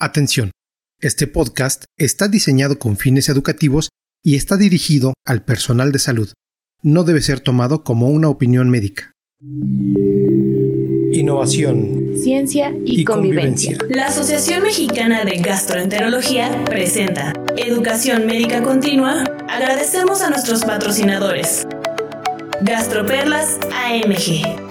Atención, este podcast está diseñado con fines educativos y está dirigido al personal de salud. No debe ser tomado como una opinión médica. Innovación. Ciencia y, Y convivencia. convivencia. La Asociación Mexicana de Gastroenterología presenta Educación Médica Continua. Agradecemos a nuestros patrocinadores. Gastroperlas AMG.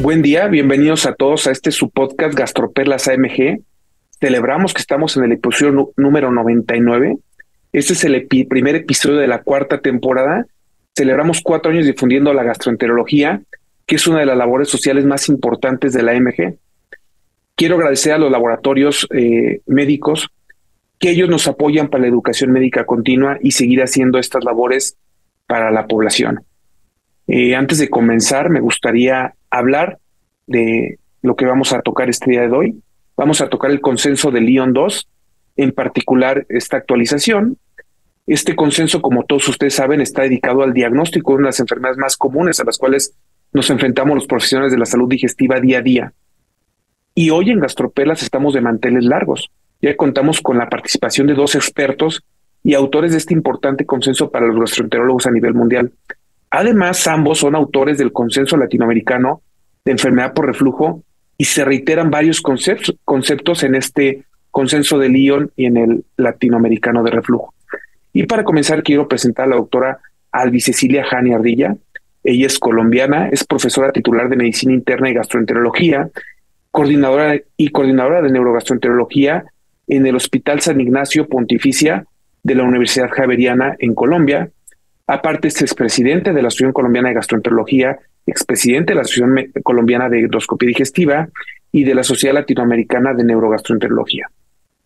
Buen día, bienvenidos a todos a este su podcast Gastroperlas AMG. Celebramos que estamos en el episodio número 99. Este es el primer episodio de la cuarta temporada. Celebramos cuatro años difundiendo la gastroenterología, que es una de las labores sociales más importantes de la AMG. Quiero agradecer a los laboratorios eh, médicos que ellos nos apoyan para la educación médica continua y seguir haciendo estas labores para la población. Eh, antes de comenzar, me gustaría hablar de lo que vamos a tocar este día de hoy. Vamos a tocar el consenso de Lyon 2, en particular esta actualización. Este consenso, como todos ustedes saben, está dedicado al diagnóstico de una de las enfermedades más comunes a las cuales nos enfrentamos los profesionales de la salud digestiva día a día. Y hoy en Gastropelas estamos de manteles largos. Ya contamos con la participación de dos expertos y autores de este importante consenso para los gastroenterólogos a nivel mundial. Además, ambos son autores del consenso latinoamericano de enfermedad por reflujo y se reiteran varios conceptos, en este consenso de Lyon y en el latinoamericano de reflujo. Y para comenzar, quiero presentar a la doctora Albi Cecilia Jani Ardilla. Ella es colombiana, es profesora titular de Medicina Interna y Gastroenterología, coordinadora y coordinadora de Neurogastroenterología en el Hospital San Ignacio Pontificia de la Universidad Javeriana en Colombia. Aparte, es expresidente de la Asociación Colombiana de Gastroenterología, expresidente de la Asociación Colombiana de Endoscopía Digestiva y de la Sociedad Latinoamericana de Neurogastroenterología.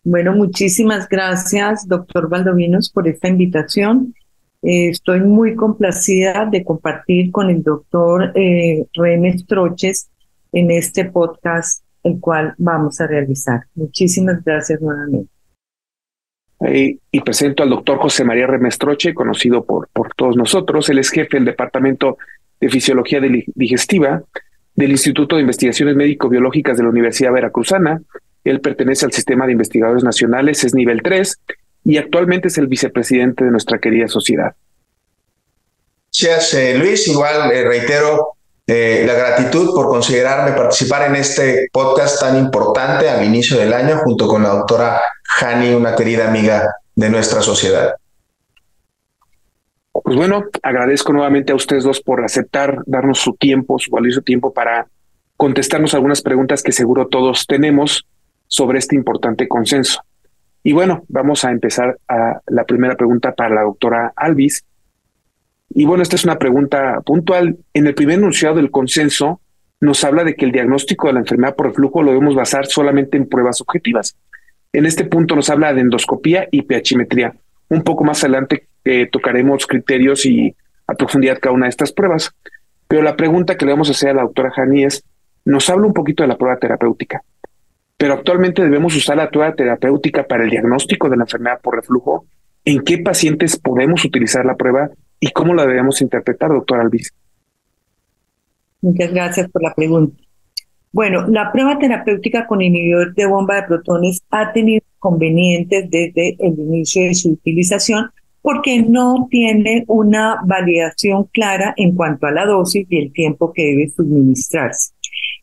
Bueno, muchísimas gracias, doctor Valdovinos, por esta invitación. Eh, estoy muy complacida de compartir con el doctor eh, René Troches en este podcast, el cual vamos a realizar. Muchísimas gracias nuevamente. Y presento al doctor José María Remestroche, conocido por, por todos nosotros. Él es jefe del Departamento de Fisiología Digestiva del Instituto de Investigaciones Médico-Biológicas de la Universidad Veracruzana. Él pertenece al Sistema de Investigadores Nacionales, es nivel 3 y actualmente es el vicepresidente de nuestra querida sociedad. Gracias, eh, Luis. Igual eh, reitero eh, la gratitud por considerarme participar en este podcast tan importante al inicio del año junto con la doctora Hani, una querida amiga de nuestra sociedad. Pues bueno, agradezco nuevamente a ustedes dos por aceptar, darnos su tiempo, su valioso tiempo para contestarnos algunas preguntas que seguro todos tenemos sobre este importante consenso. Y bueno, vamos a empezar a la primera pregunta para la doctora Alvis. Y bueno, esta es una pregunta puntual. En el primer enunciado del consenso nos habla de que el diagnóstico de la enfermedad por reflujo lo debemos basar solamente en pruebas objetivas. En este punto nos habla de endoscopía y pHimetría. Un poco más adelante eh, tocaremos criterios y a profundidad cada una de estas pruebas. Pero la pregunta que le vamos a hacer a la doctora Jani es, nos habla un poquito de la prueba terapéutica, pero actualmente debemos usar la prueba terapéutica para el diagnóstico de la enfermedad por reflujo. ¿En qué pacientes podemos utilizar la prueba y cómo la debemos interpretar, doctor Alvis? Muchas gracias por la pregunta. Bueno, la prueba terapéutica con inhibidor de bomba de protones ha tenido inconvenientes desde el inicio de su utilización porque no tiene una validación clara en cuanto a la dosis y el tiempo que debe suministrarse.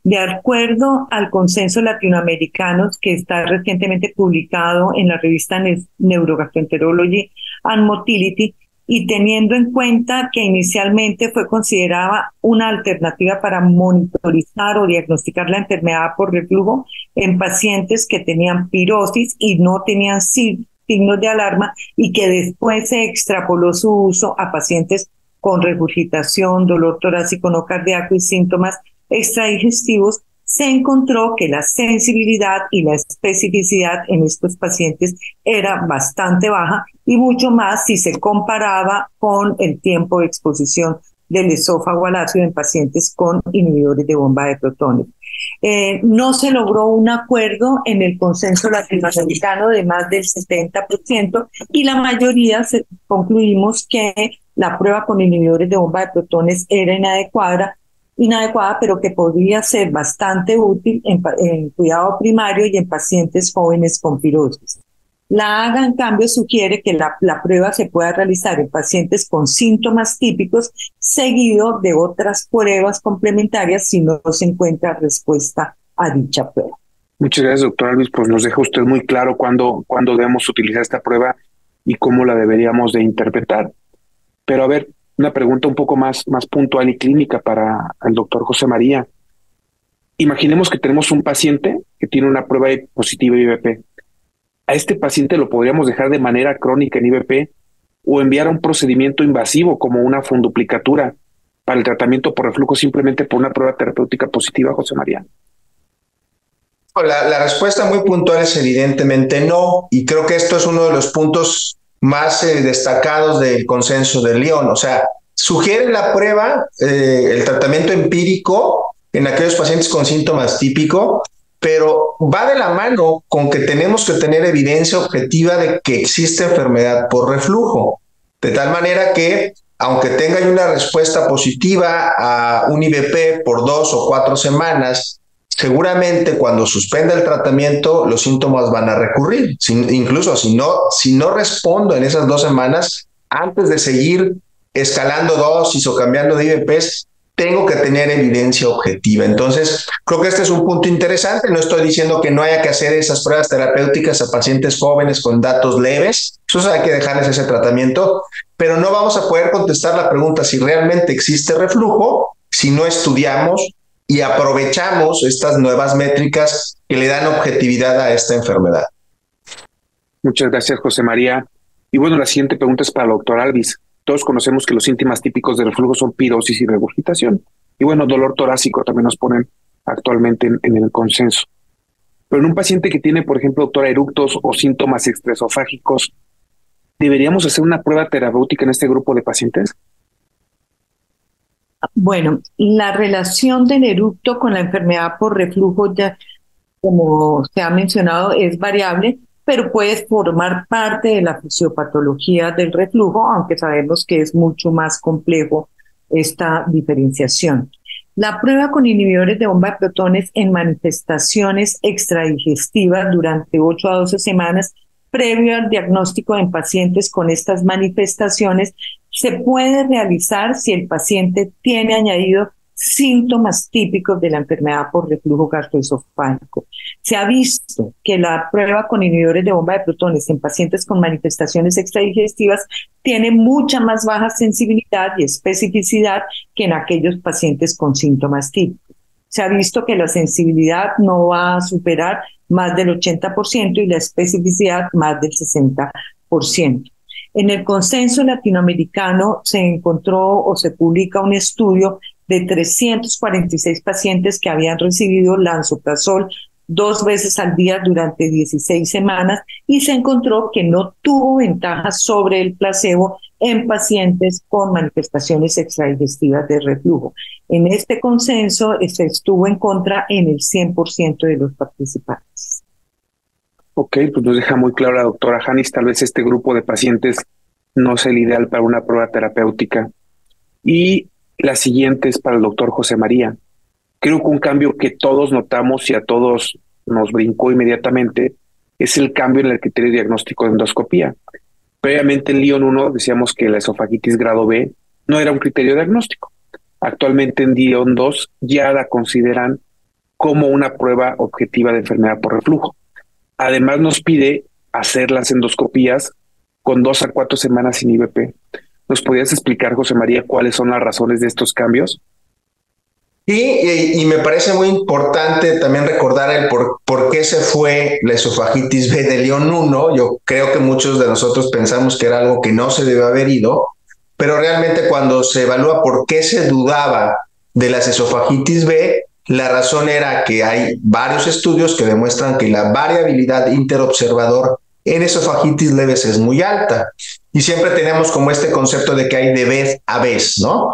De acuerdo al consenso latinoamericano que está recientemente publicado en la revista Ne- Neurogastroenterology and Motility, y teniendo en cuenta que inicialmente fue considerada una alternativa para monitorizar o diagnosticar la enfermedad por reflujo en pacientes que tenían pirosis y no tenían si- signos de alarma y que después se extrapoló su uso a pacientes con regurgitación, dolor torácico no cardíaco y síntomas extradigestivos, se encontró que la sensibilidad y la especificidad en estos pacientes era bastante baja y mucho más si se comparaba con el tiempo de exposición del esófago al ácido en pacientes con inhibidores de bomba de protones. Eh, no se logró un acuerdo en el consenso latinoamericano de más del 70% y la mayoría concluimos que la prueba con inhibidores de bomba de protones era inadecuada, inadecuada pero que podría ser bastante útil en, en cuidado primario y en pacientes jóvenes con pirosis. La AGA, en cambio, sugiere que la, prueba se pueda realizar en pacientes con síntomas típicos, seguido de otras pruebas complementarias si no se encuentra respuesta a dicha prueba. Muchas gracias, doctor Alvis. Pues nos deja usted muy claro cuándo, cuándo debemos utilizar esta prueba y cómo la deberíamos de interpretar. Pero a ver, una pregunta un poco más, más puntual y clínica para el doctor José María. Imaginemos que tenemos un paciente que tiene una prueba positiva IVP a este paciente lo podríamos dejar de manera crónica en IBP o enviar a un procedimiento invasivo como una funduplicatura para el tratamiento por reflujo simplemente por una prueba terapéutica positiva, José María? La, respuesta muy puntual es evidentemente no, y creo que esto es uno de los puntos más eh, destacados del consenso de León. O sea, sugiere la prueba, eh, el tratamiento empírico en aquellos pacientes con síntomas típicos, pero va de la mano con que tenemos que tener evidencia objetiva de que existe enfermedad por reflujo, de tal manera que aunque tenga una respuesta positiva a un IBP por dos o cuatro semanas, seguramente cuando suspenda el tratamiento los síntomas van a recurrir. incluso si no, si no respondo en esas dos semanas, antes de seguir escalando dosis o cambiando de IBPs, tengo que tener evidencia objetiva. Entonces, creo que este es un punto interesante. No estoy diciendo que no haya que hacer esas pruebas terapéuticas a pacientes jóvenes con datos leves. Eso hay que dejarles ese tratamiento, pero no vamos a poder contestar la pregunta si realmente existe reflujo si no estudiamos y aprovechamos estas nuevas métricas que le dan objetividad a esta enfermedad. Muchas gracias, José María. Y bueno, la siguiente pregunta es para el doctor Alvis. Todos conocemos que los síntomas típicos del reflujo son pirosis y regurgitación. Y bueno, dolor torácico también nos ponen actualmente en, el consenso. Pero en un paciente que tiene, por ejemplo, doctora, eructos o síntomas extresofágicos, ¿deberíamos hacer una prueba terapéutica en este grupo de pacientes? Bueno, la relación del eructo con la enfermedad por reflujo, ya como se ha mencionado, es variable, pero puede formar parte de la fisiopatología del reflujo, aunque sabemos que es mucho más complejo esta diferenciación. La prueba con inhibidores de bomba de protones en manifestaciones extradigestivas durante 8 a 12 semanas previo al diagnóstico en pacientes con estas manifestaciones se puede realizar si el paciente tiene añadido síntomas típicos de la enfermedad por reflujo gastroesofágico. Se ha visto que la prueba con inhibidores de bomba de protones en pacientes con manifestaciones extradigestivas tiene mucha más baja sensibilidad y especificidad que en aquellos pacientes con síntomas típicos. Se ha visto que la sensibilidad no va a superar más del 80% y la especificidad más del 60%. En el consenso latinoamericano se encontró o se publica un estudio de 346 pacientes que habían recibido lansoprazol dos veces al día durante 16 semanas y se encontró que no tuvo ventajas sobre el placebo en pacientes con manifestaciones extradigestivas de reflujo. En este consenso se estuvo en contra en el 100% de los participantes. Ok, pues nos deja muy claro la doctora Janis, tal vez este grupo de pacientes no es el ideal para una prueba terapéutica. Y la siguiente es para el doctor José María. Creo que un cambio que todos notamos y a todos nos brincó inmediatamente es el cambio en el criterio diagnóstico de endoscopía. Previamente en Lyon 1 decíamos que la esofagitis grado B no era un criterio diagnóstico. Actualmente en Lyon 2 ya la consideran como una prueba objetiva de enfermedad por reflujo. Además nos pide hacer las endoscopías con dos a cuatro semanas sin IVP. ¿Nos podrías explicar, José María, cuáles son las razones de estos cambios? Y, y, me parece muy importante también recordar el por, por, qué se fue la esofagitis B de León 1. Yo creo que muchos de nosotros pensamos que era algo que no se debe haber ido, pero realmente cuando se evalúa por qué se dudaba de las esofagitis B, la razón era que hay varios estudios que demuestran que la variabilidad interobservador en esofagitis leves es muy alta. Y siempre tenemos como este concepto de que hay de vez a vez, ¿no?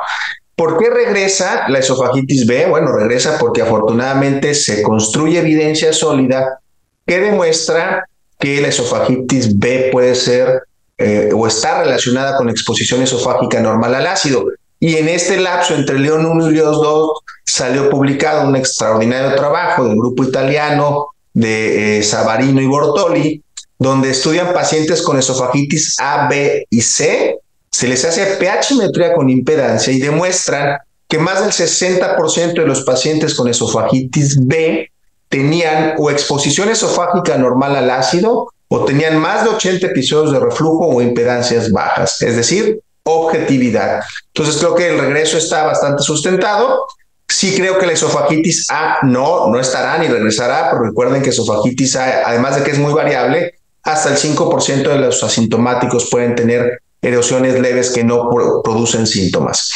¿Por qué regresa la esofagitis B? Bueno, regresa porque afortunadamente se construye evidencia sólida que demuestra que la esofagitis B puede ser eh, o está relacionada con exposición esofágica normal al ácido. Y en este lapso entre León 1 y León 2 salió publicado un extraordinario trabajo del grupo italiano de eh, Savarino y Bortoli, donde estudian pacientes con esofagitis A, B y C. Se les hace pHmetría con impedancia y demuestran que más del 60% de los pacientes con esofagitis B tenían o exposición esofágica normal al ácido o tenían más de 80 episodios de reflujo o impedancias bajas, es decir, objetividad. Entonces creo que el regreso está bastante sustentado. Sí creo que la esofagitis A no, no estará ni regresará, pero recuerden que esofagitis A, además de que es muy variable, hasta el 5% de los asintomáticos pueden tener erosiones leves que no producen síntomas.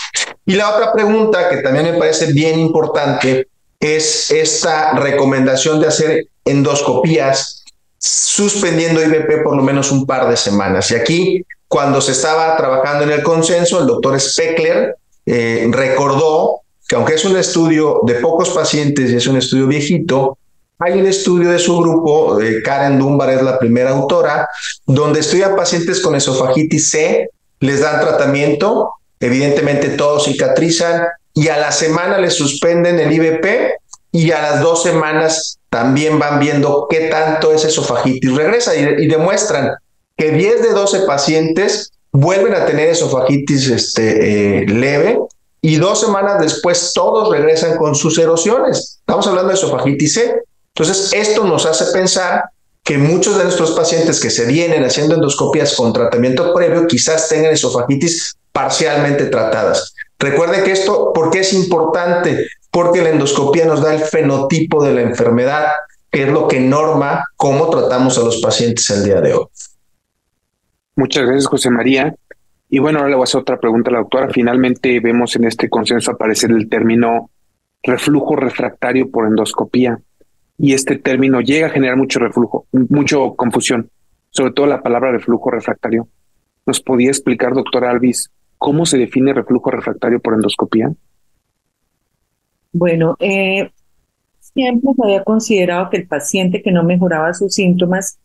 Y la otra pregunta que también me parece bien importante es esta recomendación de hacer endoscopías suspendiendo IBP por lo menos un par de semanas. Y aquí, cuando se estaba trabajando en el consenso, el doctor Speckler eh, recordó que aunque es un estudio de pocos pacientes y es un estudio viejito, hay un estudio de su grupo, eh, Karen Dunbar es la primera autora, donde estudia pacientes con esofagitis C, les dan tratamiento, evidentemente todos cicatrizan y a la semana les suspenden el IBP y a las dos semanas también van viendo qué tanto es esofagitis regresa y, demuestran que 10 de 12 pacientes vuelven a tener esofagitis este, eh, leve y dos semanas después todos regresan con sus erosiones. Estamos hablando de esofagitis C. Entonces, esto nos hace pensar que muchos de nuestros pacientes que se vienen haciendo endoscopías con tratamiento previo quizás tengan esofagitis parcialmente tratadas. Recuerde que esto, ¿por qué es importante? Porque la endoscopía nos da el fenotipo de la enfermedad, que es lo que norma cómo tratamos a los pacientes el día de hoy. Muchas gracias, José María. Y bueno, ahora le voy a hacer otra pregunta a la doctora. Finalmente vemos en este consenso aparecer el término reflujo refractario por endoscopía y este término llega a generar mucho reflujo, mucho confusión, sobre todo la palabra reflujo refractario. ¿Nos podía explicar, doctor Alvis, cómo se define reflujo refractario por endoscopía? Bueno, eh, siempre se había considerado que el paciente que no mejoraba sus síntomas,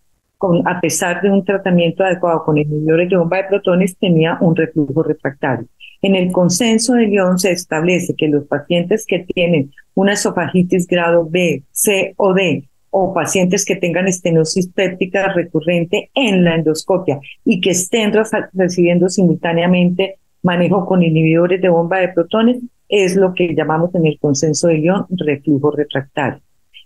a pesar de un tratamiento adecuado con inhibidores de bomba de protones, tenía un reflujo refractario. En el consenso de Lyon se establece que los pacientes que tienen una esofagitis grado B, C o D o pacientes que tengan estenosis péptica recurrente en la endoscopia y que estén recibiendo simultáneamente manejo con inhibidores de bomba de protones es lo que llamamos en el consenso de Lyon reflujo refractario.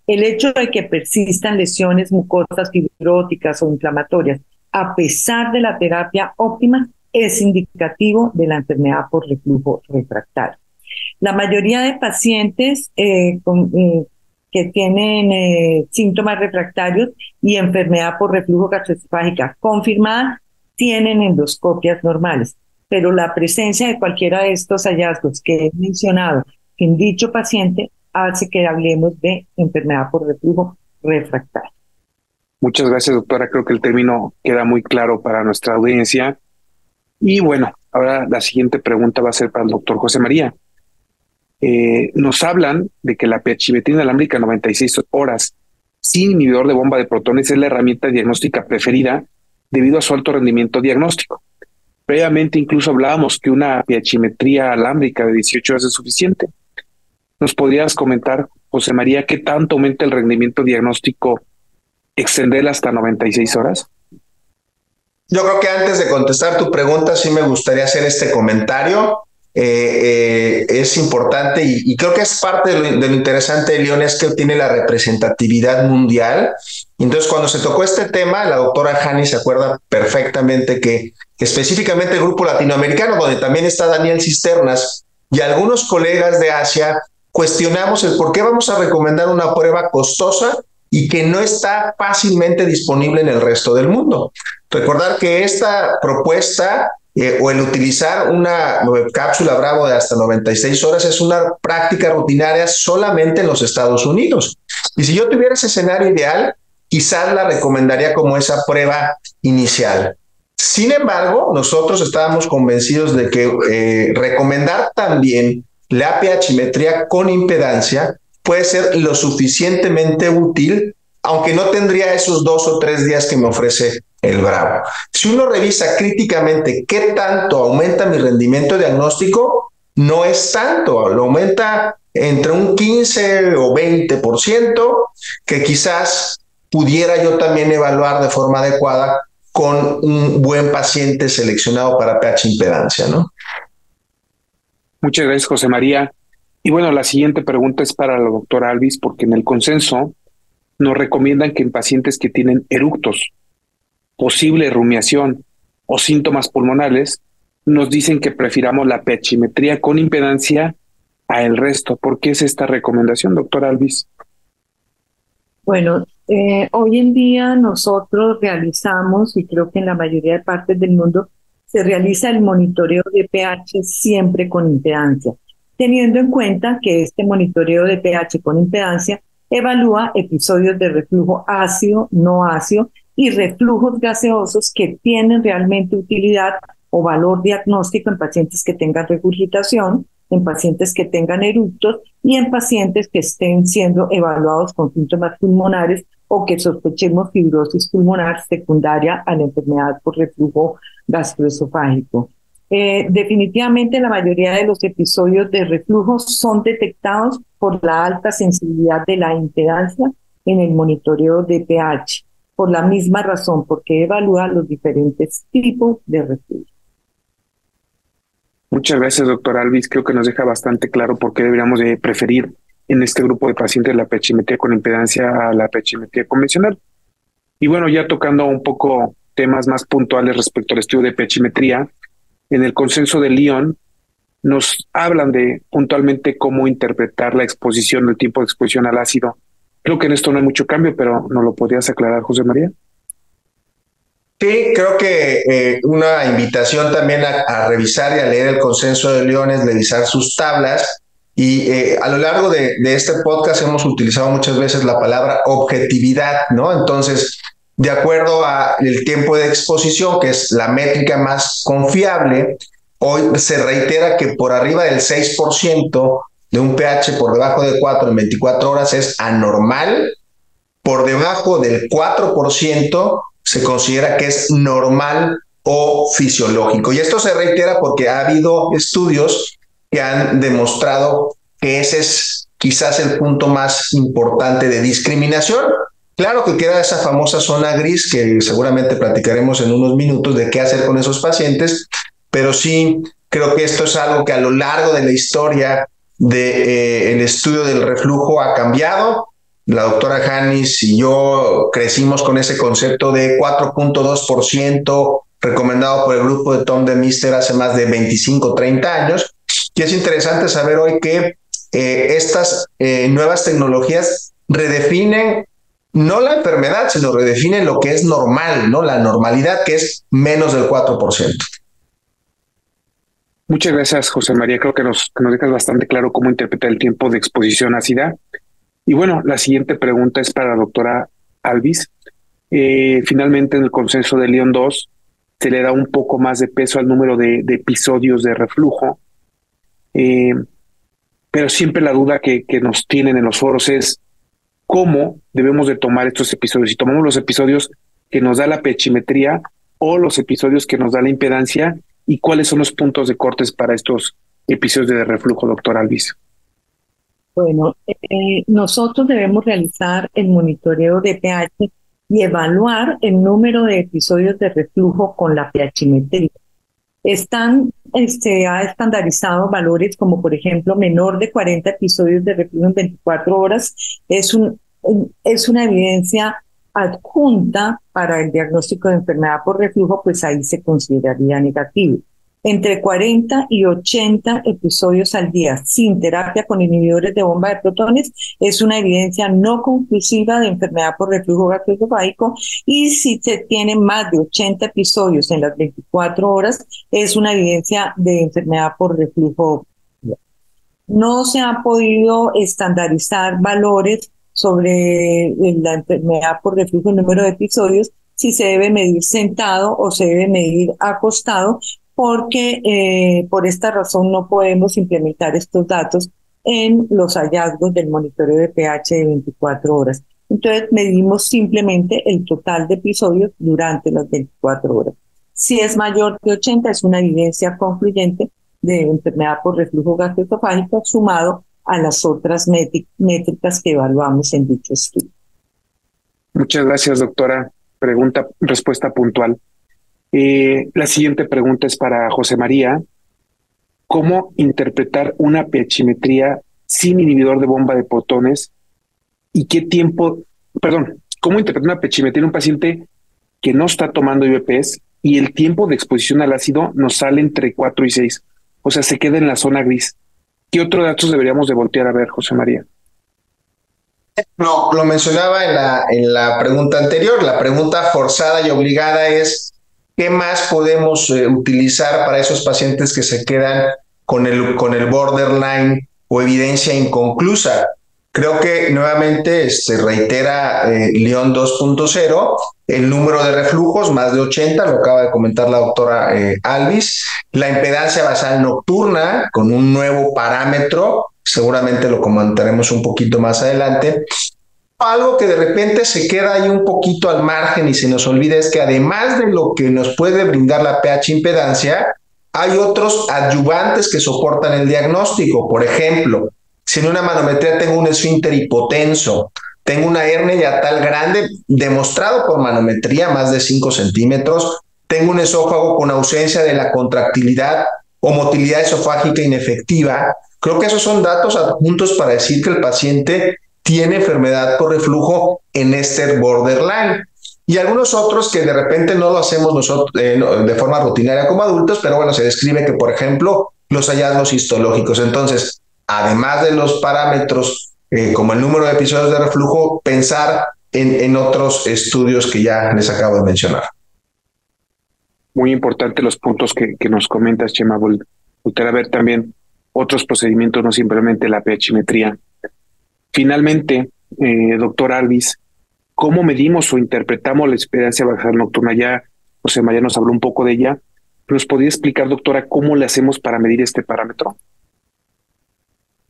El hecho de que persistan lesiones mucosas fibróticas o inflamatorias a pesar de la terapia óptima es indicativo de la enfermedad por reflujo refractario. La mayoría de pacientes eh, eh, que tienen eh, síntomas refractarios y enfermedad por reflujo gastroesofágica confirmada tienen endoscopias normales, pero la presencia de cualquiera de estos hallazgos que he mencionado en dicho paciente hace que hablemos de enfermedad por reflujo refractario. Muchas gracias, doctora. Creo que el término queda muy claro para nuestra audiencia. Y bueno, ahora la siguiente pregunta va a ser para el doctor José María. Eh, nos hablan de que la pHimetría inalámbrica 96 horas sin inhibidor de bomba de protones es la herramienta diagnóstica preferida debido a su alto rendimiento diagnóstico. Previamente incluso hablábamos que una pHimetría alámbrica de 18 horas es suficiente. ¿Nos podrías comentar, José María, qué tanto aumenta el rendimiento diagnóstico extenderla hasta 96 horas? Yo creo que antes de contestar tu pregunta, sí me gustaría hacer este comentario. Eh, eh, es importante y, creo que es parte de lo, interesante de León es que tiene la representatividad mundial. Entonces, cuando se tocó este tema, la doctora Hani se acuerda perfectamente que específicamente el grupo latinoamericano, donde también está Daniel Cisternas y algunos colegas de Asia, cuestionamos el por qué vamos a recomendar una prueba costosa y que no está fácilmente disponible en el resto del mundo. Recordar que esta propuesta eh, o el utilizar una cápsula Bravo de hasta 96 horas es una práctica rutinaria solamente en los Estados Unidos. Y si yo tuviera ese escenario ideal, quizás la recomendaría como esa prueba inicial. Sin embargo, nosotros estábamos convencidos de que eh, recomendar también la pHimetría con impedancia puede ser lo suficientemente útil, aunque no tendría esos dos o tres días que me ofrece el Bravo. Si uno revisa críticamente qué tanto aumenta mi rendimiento diagnóstico, no es tanto, lo aumenta entre un 15 o 20%, que quizás pudiera yo también evaluar de forma adecuada con un buen paciente seleccionado para pH impedancia, ¿no? Muchas gracias, José María. Y bueno, la siguiente pregunta es para la doctora Alvis, porque en el consenso nos recomiendan que en pacientes que tienen eructos, posible rumiación o síntomas pulmonales, nos dicen que prefiramos la pechimetría con impedancia a el resto. ¿Por qué es esta recomendación, doctora Alvis? Bueno, eh, hoy en día nosotros realizamos, y creo que en la mayoría de partes del mundo, se realiza el monitoreo de pH siempre con impedancia, teniendo en cuenta que este monitoreo de pH con impedancia evalúa episodios de reflujo ácido, no ácido y reflujos gaseosos que tienen realmente utilidad o valor diagnóstico en pacientes que tengan regurgitación, en pacientes que tengan eructos y en pacientes que estén siendo evaluados con síntomas pulmonares o que sospechemos fibrosis pulmonar secundaria a la enfermedad por reflujo gastroesofágico. Eh, definitivamente la mayoría de los episodios de reflujo son detectados por la alta sensibilidad de la impedancia en el monitoreo de pH, por la misma razón, porque evalúa los diferentes tipos de reflujo. Muchas gracias, doctor Alvis. Creo que nos deja bastante claro por qué deberíamos de preferir en este grupo de pacientes la pechimetría con impedancia a la pechimetría convencional. Y bueno, ya tocando un poco temas más puntuales respecto al estudio de pechimetría, en el consenso de Lyon nos hablan de puntualmente cómo interpretar la exposición, el tiempo de exposición al ácido. Creo que en esto no hay mucho cambio, pero ¿no lo podrías aclarar, José María? Sí, creo que eh, una invitación también a, revisar y a leer el consenso de Lyon es revisar sus tablas. Y eh, a lo largo de, de, este podcast hemos utilizado muchas veces la palabra objetividad, ¿no? Entonces, de acuerdo al tiempo de exposición, que es la métrica más confiable, hoy se reitera que por arriba del 6% de un pH por debajo de 4 en 24 horas es anormal, por debajo del 4% se considera que es normal o fisiológico. Y esto se reitera porque ha habido estudios que han demostrado que ese es quizás el punto más importante de discriminación. Claro que queda esa famosa zona gris que seguramente platicaremos en unos minutos de qué hacer con esos pacientes, pero sí creo que esto es algo que a lo largo de la historia del de, eh, estudio del reflujo ha cambiado. La doctora Hannis y yo crecimos con ese concepto de 4.2% recomendado por el grupo de Tom de Mister hace más de 25, 30 años. Y es interesante saber hoy que eh, estas eh, nuevas tecnologías redefinen no la enfermedad, sino redefine lo que es normal, ¿no? La normalidad que es menos del 4%. Muchas gracias, José María. Creo que nos, nos dejas bastante claro cómo interpretar el tiempo de exposición ácida. Y bueno, la siguiente pregunta es para la doctora Alvis. Eh, finalmente, en el consenso de León 2, se le da un poco más de peso al número de, episodios de reflujo. Eh, pero siempre la duda que, nos tienen en los foros es cómo debemos de tomar estos episodios. Si tomamos los episodios que nos da la pechimetría o los episodios que nos da la impedancia y cuáles son los puntos de cortes para estos episodios de reflujo, doctor Alvis. Bueno, eh, nosotros debemos realizar el monitoreo de pH y evaluar el número de episodios de reflujo con la pHimetría. Están, se este, ha estandarizado valores como por ejemplo menor de 40 episodios de reflujo en 24 horas. Es, un, es una evidencia adjunta para el diagnóstico de enfermedad por reflujo, pues ahí se consideraría negativo entre 40 y 80 episodios al día sin terapia con inhibidores de bomba de protones es una evidencia no conclusiva de enfermedad por reflujo gastroesofágico y si se tienen más de 80 episodios en las 24 horas es una evidencia de enfermedad por reflujo. No se han podido estandarizar valores sobre la enfermedad por reflujo, el número de episodios, si se debe medir sentado o se debe medir acostado, porque eh, por esta razón no podemos implementar estos datos en los hallazgos del monitoreo de pH de 24 horas. Entonces medimos simplemente el total de episodios durante las 24 horas. Si es mayor que 80 es una evidencia concluyente de enfermedad por reflujo gastroesofágico sumado a las otras métricas que evaluamos en dicho estudio. Muchas gracias, doctora. Pregunta, respuesta puntual. Eh, la siguiente pregunta es para José María. ¿Cómo interpretar una pHimetría sin inhibidor de bomba de protones y qué tiempo, perdón, cómo interpretar una pHimetría en un paciente que no está tomando IBPs y el tiempo de exposición al ácido nos sale entre 4 y 6? O sea, se queda en la zona gris. ¿Qué otros datos deberíamos de voltear a ver, José María? No, lo mencionaba en la pregunta anterior. La pregunta forzada y obligada es, ¿qué más podemos eh, utilizar para esos pacientes que se quedan con el, con el borderline o evidencia inconclusa? Creo que nuevamente se reitera eh, León 2.0, el número de reflujos, más de 80, lo acaba de comentar la doctora eh, Alvis, la impedancia basal nocturna con un nuevo parámetro, seguramente lo comentaremos un poquito más adelante. Algo que de repente se queda ahí un poquito al margen y se nos olvida es que además de lo que nos puede brindar la pH impedancia, hay otros adyuvantes que soportan el diagnóstico. Por ejemplo, si en una manometría tengo un esfínter hipotenso, tengo una hernia ya tal grande, demostrado por manometría, más de 5 centímetros, tengo un esófago con ausencia de la contractilidad o motilidad esofágica inefectiva, creo que esos son datos adjuntos para decir que el paciente tiene enfermedad por reflujo en este borderline. Y algunos otros que de repente no lo hacemos nosotros eh, de forma rutinaria como adultos, pero bueno, se describe que, por ejemplo, los hallazgos histológicos. Entonces, además de los parámetros eh, como el número de episodios de reflujo, pensar en, otros estudios que ya les acabo de mencionar. Muy importante los puntos que, nos comentas, Chema. Volver a ver también otros procedimientos, no simplemente la pHimetría. Finalmente, eh, doctor Alvis, ¿cómo medimos o interpretamos la experiencia basal nocturna? Ya José María nos habló un poco de ella. ¿Nos podría explicar, doctora, cómo le hacemos para medir este parámetro?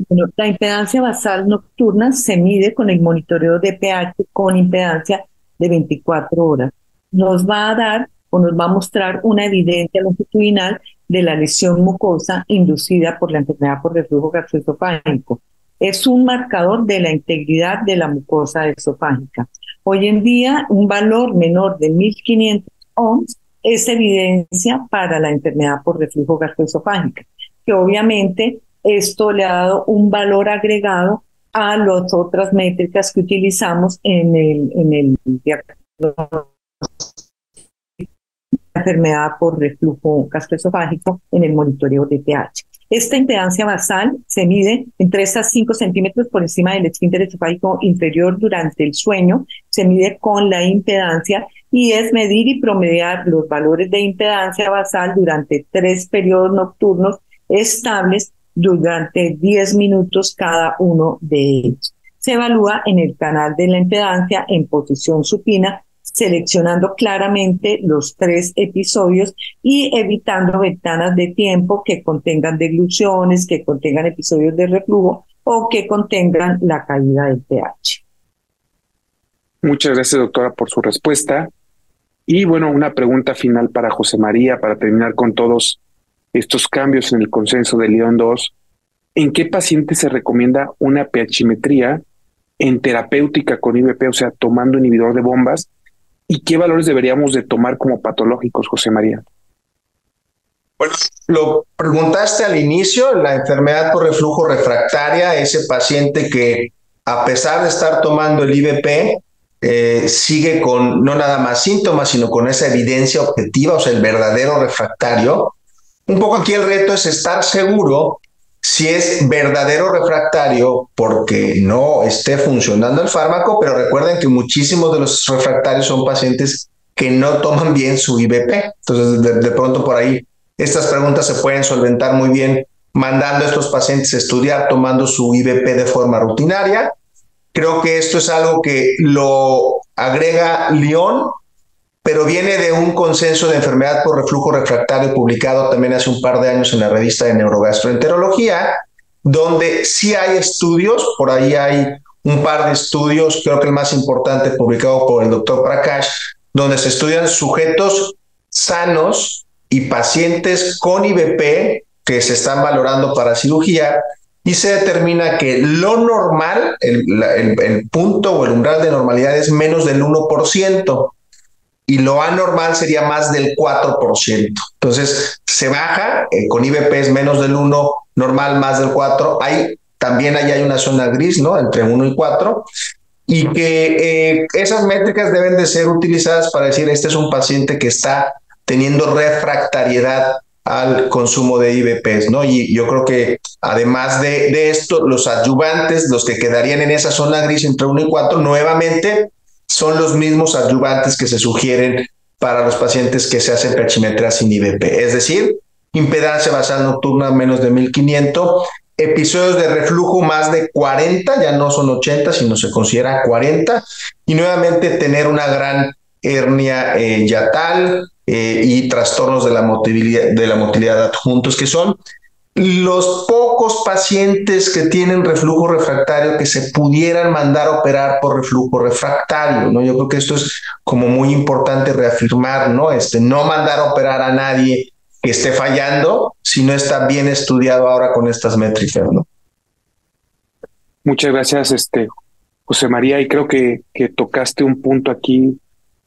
Bueno, la impedancia basal nocturna se mide con el monitoreo de pH con impedancia de 24 horas. Nos va a dar o nos va a mostrar una evidencia longitudinal de la lesión mucosa inducida por la enfermedad por reflujo gastroesofágico. Es un marcador de la integridad de la mucosa esofágica. Hoy en día, un valor menor de 1500 ohms es evidencia para la enfermedad por reflujo gastroesofágica, que obviamente esto le ha dado un valor agregado a las otras métricas que utilizamos en el, en el diagnóstico enfermedad por reflujo gastroesofágico en el monitoreo de pH. Esta impedancia basal se mide en 3 a 5 centímetros por encima del esfínter esofágico inferior durante el sueño. Se mide con la impedancia y es medir y promediar los valores de impedancia basal durante tres periodos nocturnos estables durante 10 minutos cada uno de ellos. Se evalúa en el canal de la impedancia en posición supina, seleccionando claramente los tres episodios y evitando ventanas de tiempo que contengan degluciones, que contengan episodios de reflujo o que contengan la caída del pH. Muchas gracias, doctora, por su respuesta. Y bueno, una pregunta final para José María, para terminar con todos estos cambios en el consenso de León 2, ¿en qué paciente se recomienda una pHimetría en terapéutica con IBP, o sea, tomando inhibidor de bombas? ¿Y qué valores deberíamos de tomar como patológicos, José María? Bueno, lo preguntaste al inicio, la enfermedad por reflujo refractaria, ese paciente que a pesar de estar tomando el IBP, eh, sigue con no nada más síntomas, sino con esa evidencia objetiva, o sea, el verdadero refractario. Un poco aquí el reto es estar seguro si es verdadero refractario porque no esté funcionando el fármaco, pero recuerden que muchísimos de los refractarios son pacientes que no toman bien su IBP. Entonces, de, pronto por ahí, estas preguntas se pueden solventar muy bien mandando a estos pacientes a estudiar tomando su IBP de forma rutinaria. Creo que esto es algo que lo agrega León pero viene de un consenso de enfermedad por reflujo refractario publicado también hace un par de años en la revista de neurogastroenterología, donde sí hay estudios, por ahí hay un par de estudios, creo que el más importante publicado por el doctor Prakash, donde se estudian sujetos sanos y pacientes con IBP que se están valorando para cirugía y se determina que lo normal, el, punto o el umbral de normalidad es menos del 1% y lo anormal sería más del 4%. Entonces se baja, eh, con IBP es menos del 1, normal más del 4. Hay, también ahí hay una zona gris, ¿no? Entre 1 y 4. Y que eh, esas métricas deben de ser utilizadas para decir, este es un paciente que está teniendo refractariedad al consumo de IBPs, ¿no? Y yo creo que además de, de esto, los adyuvantes, los que quedarían en esa zona gris entre 1 y 4, nuevamente son los mismos adyuvantes que se sugieren para los pacientes que se hacen perchimetría sin IBP, es decir, impedancia basal nocturna menos de 1500, episodios de reflujo más de 40, ya no son 80, sino se considera 40, y nuevamente tener una gran hernia eh, yatal, eh, y trastornos de la, motilidad, de la motilidad adjuntos, que son los pocos pacientes que tienen reflujo refractario que se pudieran mandar a operar por reflujo refractario, ¿no? Yo creo que esto es como muy importante reafirmar, ¿no? Este, no mandar a operar a nadie que esté fallando si no está bien estudiado ahora con estas métricas, ¿no? Muchas gracias, este, José María, y creo que, que tocaste un punto aquí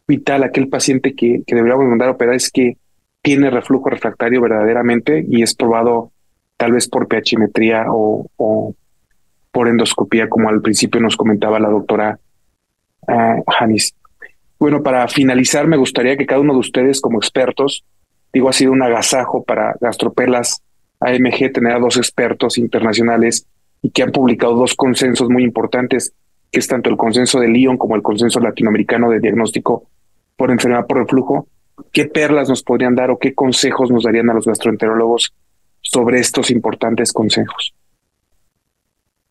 vital aquel paciente que, que deberíamos mandar a operar es que tiene reflujo refractario verdaderamente y es probado tal vez por pHimetría o, o por endoscopía, como al principio nos comentaba la doctora uh. Bueno, para finalizar, me gustaría que cada uno de ustedes, como expertos, digo, ha sido un agasajo para Gastropelas AMG tener a dos expertos internacionales y que han publicado dos consensos muy importantes, que es tanto el consenso de Lyon como el consenso latinoamericano de diagnóstico por enfermedad por reflujo, ¿qué perlas nos podrían dar o qué consejos nos darían a los gastroenterólogos sobre estos importantes consejos?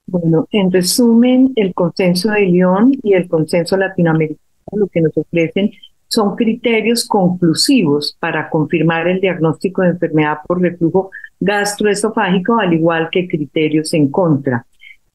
Bueno, en resumen, el consenso de Lyon y el consenso latinoamericano lo que nos ofrecen son criterios conclusivos para confirmar el diagnóstico de enfermedad por reflujo gastroesofágico, al igual que criterios en contra.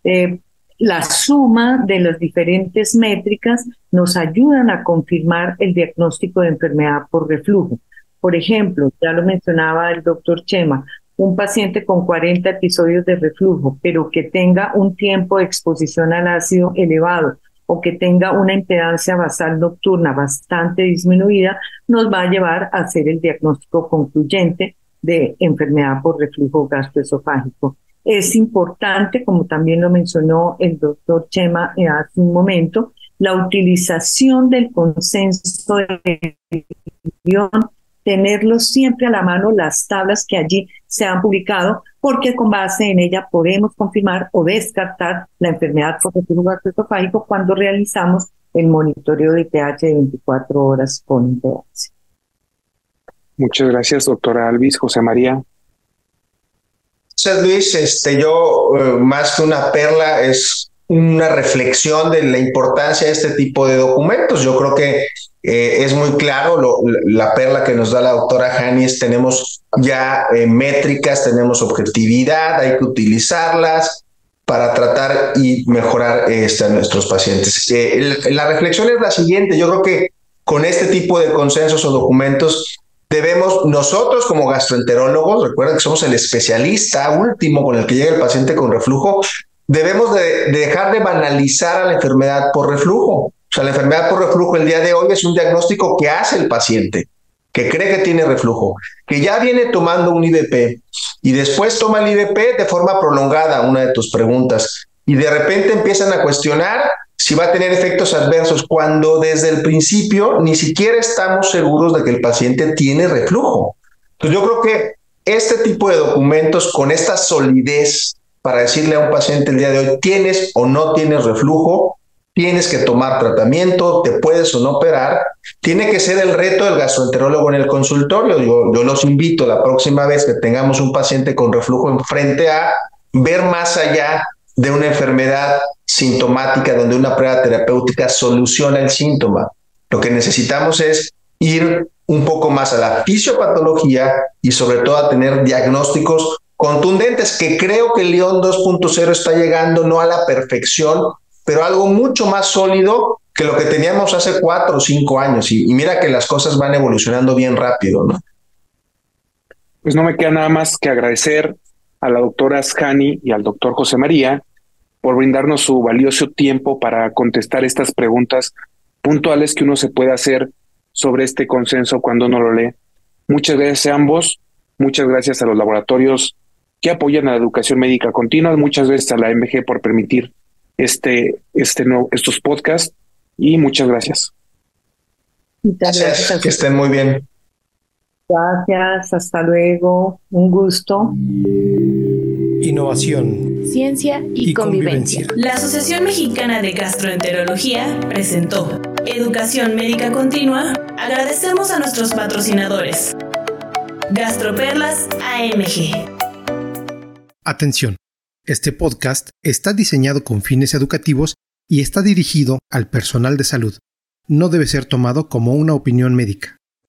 Eh, la suma de las diferentes métricas nos ayudan a confirmar el diagnóstico de enfermedad por reflujo. Por ejemplo, ya lo mencionaba el doctor Chema, un paciente con 40 episodios de reflujo, pero que tenga un tiempo de exposición al ácido elevado o que tenga una impedancia basal nocturna bastante disminuida, nos va a llevar a hacer el diagnóstico concluyente de enfermedad por reflujo gastroesofágico. Es importante, como también lo mencionó el doctor Chema hace un momento, la utilización del consenso de tenerlo siempre a la mano las tablas que allí se han publicado, porque con base en ella podemos confirmar o descartar la enfermedad por reflujo cuando realizamos el monitoreo de pH de 24 horas con impedancia. Muchas gracias, doctora Alvis. José María. Luis, este, yo eh, más que una perla es una reflexión de la importancia de este tipo de documentos. Yo creo que eh, es muy claro la perla que nos da la doctora Janis. Tenemos ya eh, métricas, tenemos objetividad, hay que utilizarlas para tratar y mejorar este, a nuestros pacientes. la reflexión es la siguiente. Yo creo que con este tipo de consensos o documentos debemos nosotros como gastroenterólogos, recuerden que somos el especialista último con el que llega el paciente con reflujo, debemos de, dejar de banalizar a la enfermedad por reflujo. O sea, la enfermedad por reflujo el día de hoy es un diagnóstico que hace el paciente, que cree que tiene reflujo, que ya viene tomando un IDP y después toma el IDP de forma prolongada, una de tus preguntas, y de repente empiezan a cuestionar si va a tener efectos adversos cuando desde el principio ni siquiera estamos seguros de que el paciente tiene reflujo. Entonces yo creo que este tipo de documentos con esta solidez para decirle a un paciente el día de hoy, tienes o no tienes reflujo, tienes que tomar tratamiento, te puedes o no operar, tiene que ser el reto del gastroenterólogo en el consultorio. Yo, los invito la próxima vez que tengamos un paciente con reflujo enfrente a ver más allá de una enfermedad sintomática donde una prueba terapéutica soluciona el síntoma. Lo que necesitamos es ir un poco más a la fisiopatología y sobre todo a tener diagnósticos contundentes que creo que el León 2.0 está llegando no a la perfección, pero algo mucho más sólido que lo que teníamos hace cuatro o cinco años. Y, mira que las cosas van evolucionando bien rápido, ¿no? Pues no me queda nada más que agradecer a la doctora Ascani y al doctor José María por brindarnos su valioso tiempo para contestar estas preguntas puntuales que uno se puede hacer sobre este consenso cuando uno lo lee. Muchas gracias a ambos, muchas gracias a los laboratorios que apoyan a la educación médica continua, muchas gracias a la MG por permitir este, este estos podcasts y muchas gracias. Muchas gracias. Que estén muy bien. Gracias, hasta luego, un gusto. Innovación. Ciencia y, convivencia. La Asociación Mexicana de Gastroenterología presentó Educación Médica Continua. Agradecemos a nuestros patrocinadores. Gastroperlas AMG. Atención. Este podcast está diseñado con fines educativos y está dirigido al personal de salud. No debe ser tomado como una opinión médica.